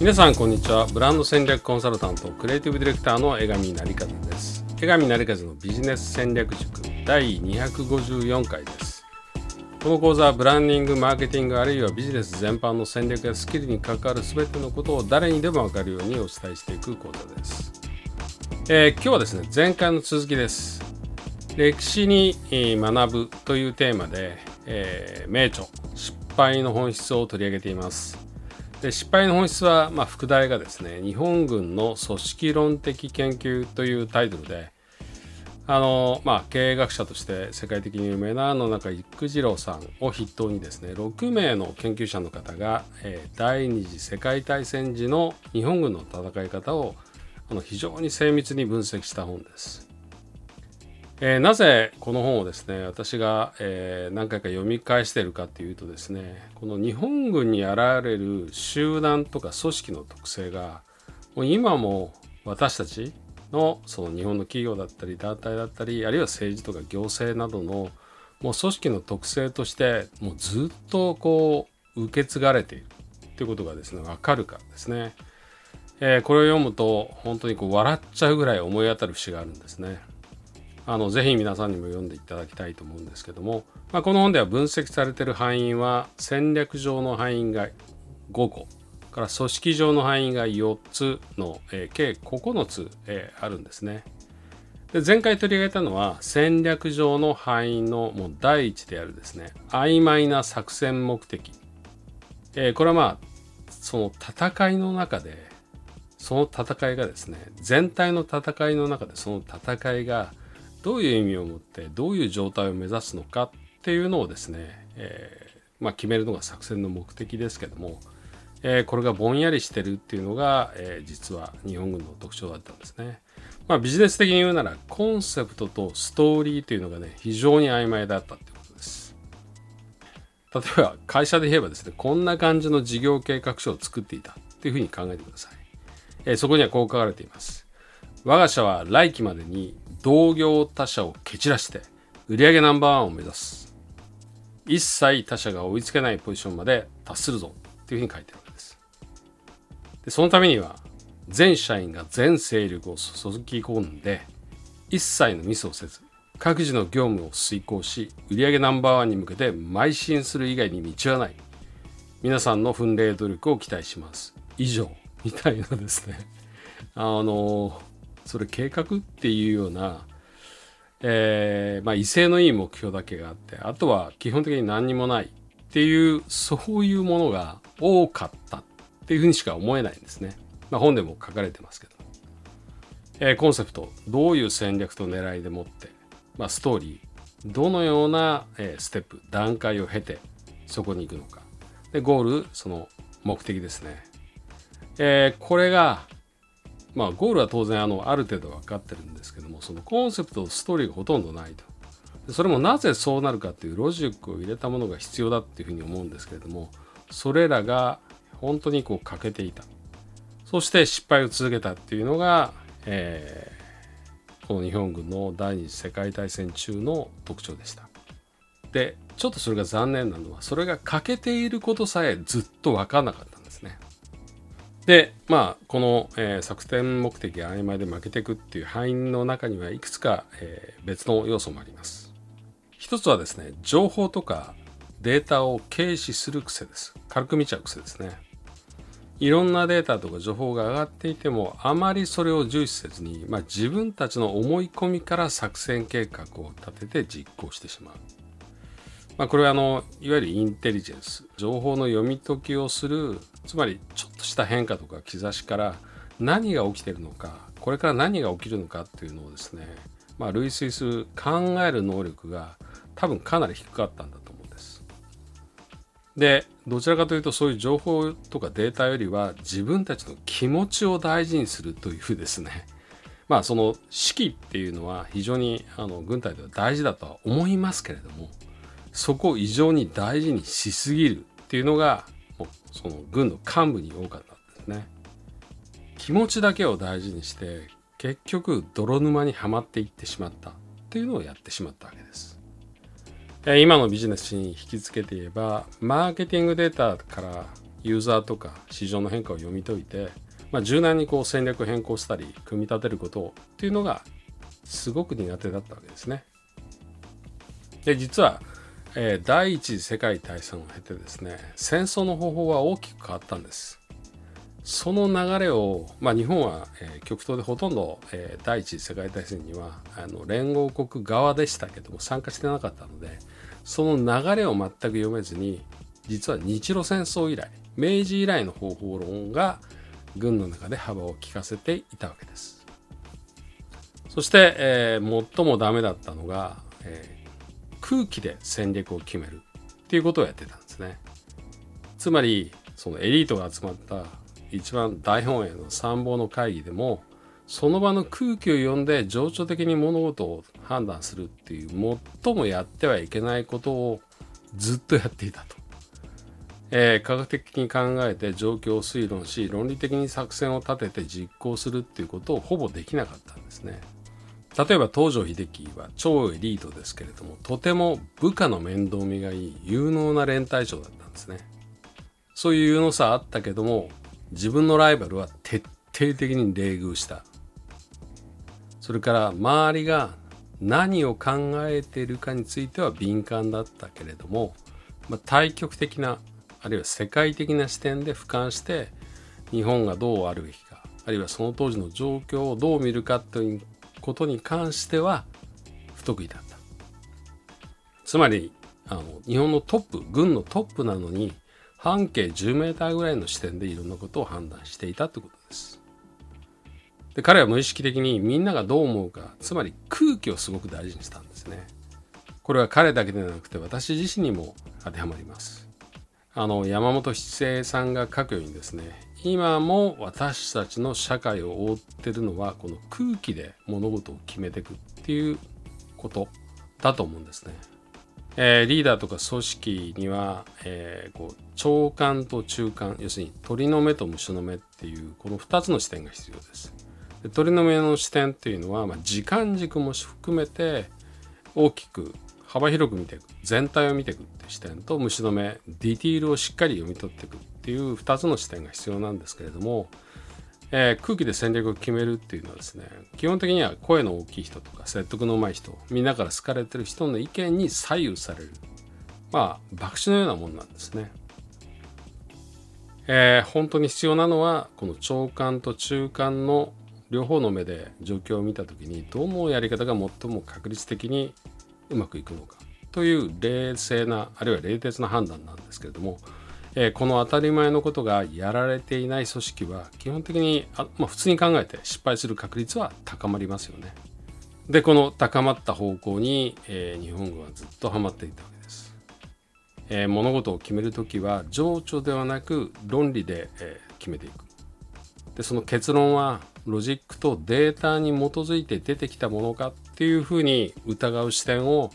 皆さんこんにちは。ブランド戦略コンサルタントクリエイティブディレクターの江上成和です。江上成和のビジネス戦略塾第254回です。この講座はブランディングマーケティングあるいはビジネス全般の戦略やスキルに関わる全てのことを誰にでも分かるようにお伝えしていく講座です、えー、今日はですね前回の続きです。歴史に学ぶというテーマで、えー、名著失敗の本質を取り上げています。で失敗の本質は、まあ、副題がですね日本軍の組織論的研究というタイトルであのまあ、経営学者として世界的に有名な野中育次郎さんを筆頭にですね6名の研究者の方が、えー、第二次世界大戦時の日本軍の戦い方をあの非常に精密に分析した本です。えー、なぜこの本をですね私が、えー、何回か読み返してるかっていうとですねこの日本軍に現れる集団とか組織の特性がもう今も私たちのその日本の企業だったり団体だったりあるいは政治とか行政などのもう組織の特性としてもうずっとこう受け継がれているということがですね分かるかですね、えー、これを読むと本当にこう笑っちゃうぐらい思い当たる節があるんですね。あのぜひ皆さんにも読んでいただきたいと思うんですけども、まあ、この本では分析されている範囲は戦略上の範囲が5個から組織上の範囲が4つの、えー、計9つ、えー、あるんですね。で前回取り上げたのは戦略上の範囲のもう第一であるですね曖昧な作戦目的、えー、これはまあその戦いの中でその戦いがですね全体の戦いの中でその戦いがどういう意味を持ってどういう状態を目指すのかっていうのをですね、えー、まあ、決めるのが作戦の目的ですけども、えー、これがぼんやりしてるっていうのが、えー、実は日本軍の特徴だったんですね。まあ、ビジネス的に言うならコンセプトとストーリーというのがね非常に曖昧だったってことです。例えば会社で言えばですねこんな感じの事業計画書を作っていたっていうふうに考えてください。えー、そこにはこう書かれています。我が社は来期までに同業他社を蹴散らして売上ナンバーワンを目指す。一切他社が追いつけないポジションまで達するぞっていうふうに書いてるわけです。でそのためには全社員が全勢力を注ぎ込んで一切のミスをせず各自の業務を遂行し売上ナンバーワンに向けて邁進する以外に道はない。皆さんの奮励努力を期待します。以上みたいなですね。あのそれ計画っていうような、えー、まあ、威勢のいい目標だけがあってあとは基本的に何にもないっていうそういうものが多かったっていうふうにしか思えないんですね。まあ、本でも書かれてますけど、えー、コンセプトどういう戦略と狙いでもって、まあ、ストーリーどのような、えー、ステップ段階を経てそこに行くのか。でゴールその目的ですね、えー、これがまあゴールは当然あのある程度分かってるんですけどもそのコンセプトストーリーがほとんどないと。それもなぜそうなるかっていうロジックを入れたものが必要だっていうふうに思うんですけれどもそれらが本当にこう欠けていた。そして失敗を続けたっていうのが、えー、この日本軍の第二次世界大戦中の特徴でした。でちょっとそれが残念なのはそれが欠けていることさえずっと分かんなかった。でまあこの、えー、作戦目的が曖昧で負けていくっていう範囲の中にはいくつか、えー、別の要素もあります。一つはですね情報とかデータを軽視する癖です。軽く見ちゃう癖ですね。いろんなデータとか情報が上がっていてもあまりそれを重視せずに、まあ、自分たちの思い込みから作戦計画を立てて実行してしまう。まあ、これはあのいわゆるインテリジェンス情報の読み解きをするつまりちょっとした変化とか兆しから何が起きてるのかこれから何が起きるのかっていうのをですね、まあ、類推する考える能力が多分かなり低かったんだと思うんです。でどちらかというとそういう情報とかデータよりは自分たちの気持ちを大事にするというですねまあその士気っていうのは非常にあの軍隊では大事だとは思いますけれどもそこを異常に大事にしすぎるっていうのがその軍の幹部に多かったんですね。気持ちだけを大事にして結局泥沼にはまっていってしまったっていうのをやってしまったわけです。今のビジネスに引き付けて言えばマーケティングデータからユーザーとか市場の変化を読み解いて、まあ、柔軟にこう戦略変更したり組み立てることっていうのがすごく苦手だったわけですね。で実は、えー、第一次世界大戦を経てですね戦争の方法は大きく変わったんです。その流れを、まあ、日本は、えー、極東でほとんど、えー、第一次世界大戦にはあの連合国側でしたけども参加してなかったのでその流れを全く読めずに実は日露戦争以来明治以来の方法論が軍の中で幅を利かせていたわけです。そして、えー、最もダメだったのが、えー、空気で戦略を決めるっていうことをやってたんですね。つまりそのエリートが集まった一番大本営の参謀の会議でもその場の空気を読んで情緒的に物事を判断するっていう最もやってはいけないことをずっとやっていたと。えー、科学的に考えて状況を推論し論理的に作戦を立てて実行するっていうことをほぼできなかったんですね。例えば東條英機は超エリートですけれどもとても部下の面倒見がいい有能な連隊長だったんですね。そういう有能さあったけども自分のライバルは徹底的に冷遇したそれから周りが何を考えているかについては敏感だったけれども、まあ、対極的なあるいは世界的な視点で俯瞰して日本がどうあるべきかあるいはその当時の状況をどう見るかということに関しては不得意だったつまりあの日本のトップ軍のトップなのに半径10メーターぐらいの視点でいろんなことを判断していたってことです。で彼は無意識的にみんながどう思うかつまり空気をすごく大事にしたんですね。これは彼だけでなくて私自身にも当てはまります。あの山本七星さんが書くようにですね今も私たちの社会を覆ってるのはこの空気で物事を決めていくっていうことだと思うんですね。えー、リーダーとか組織には、えー、こう長官と中間要するに鳥の目と虫の目っていうこの2つの視点が必要ですで鳥の目の視点っていうのは、まあ、時間軸も含めて大きく幅広く見ていく全体を見ていくって視点と虫の目ディティールをしっかり読み取っていくっていう2つの視点が必要なんですけれどもえー、空気で戦略を決めるっていうのはですね基本的には声の大きい人とか説得のうまい人みんなから好かれてる人の意見に左右されるまあ博打のようなもんなんですね。えー、本当に必要なのはこの長官と中間の両方の目で状況を見た時にどのやり方が最も確率的にうまくいくのかという冷静なあるいは冷徹な判断なんですけれどもえー、この当たり前のことがやられていない組織は基本的にあ、まあ、普通に考えて失敗する確率は高まりますよね。でこの高まった方向に、えー、日本軍はずっとはまっていたわけです。えー、物事を決める時は情緒ではなく論理で、え決めていく。でその結論はロジックとデータに基づいて出てきたものかっていうふうに疑う視点を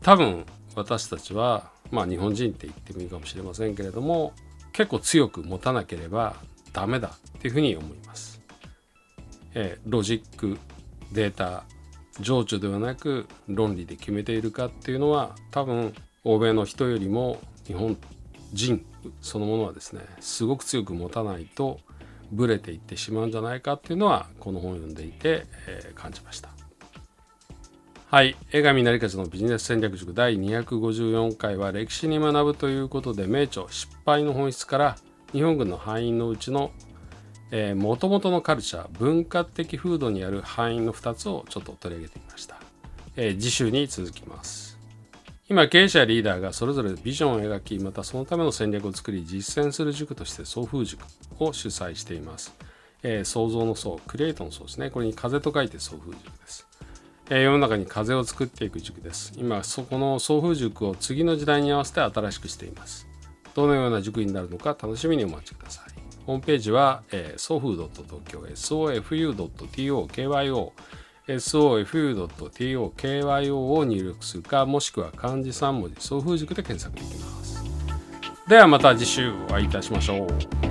多分私たちはまあ日本人って言ってもいいかもしれませんけれども結構強く持たなければダメだっていうふうに思います。えー、ロジックデータ情緒ではなく論理で決めているかっていうのは多分欧米の人よりも日本人そのものはですねすごく強く持たないとブレていってしまうんじゃないかっていうのはこの本を読んでいて、えー、感じました。はい。江上成勝のビジネス戦略塾第254回は歴史に学ぶということで名著失敗の本質から日本軍の敗因のうちのもともとのカルチャー文化的風土にある敗因の2つをちょっと取り上げてみました、えー、次週に続きます今経営者やリーダーがそれぞれビジョンを描きまたそのための戦略を作り実践する塾として送風塾を主催しています、えー、創造の層クリエイトの層ですねこれに風と書いて送風塾ですえ世の中に風を作っていく塾です。今、そこの送風塾を次の時代に合わせて新しくしています。どのような塾になるのか楽しみにお待ちください。ホームページは、えー、sofu.tokyo sofu.tokyo sofu.tokyo を入力するか、もしくは漢字3文字送風塾で検索できます。ではまた次週お会いいたしましょう。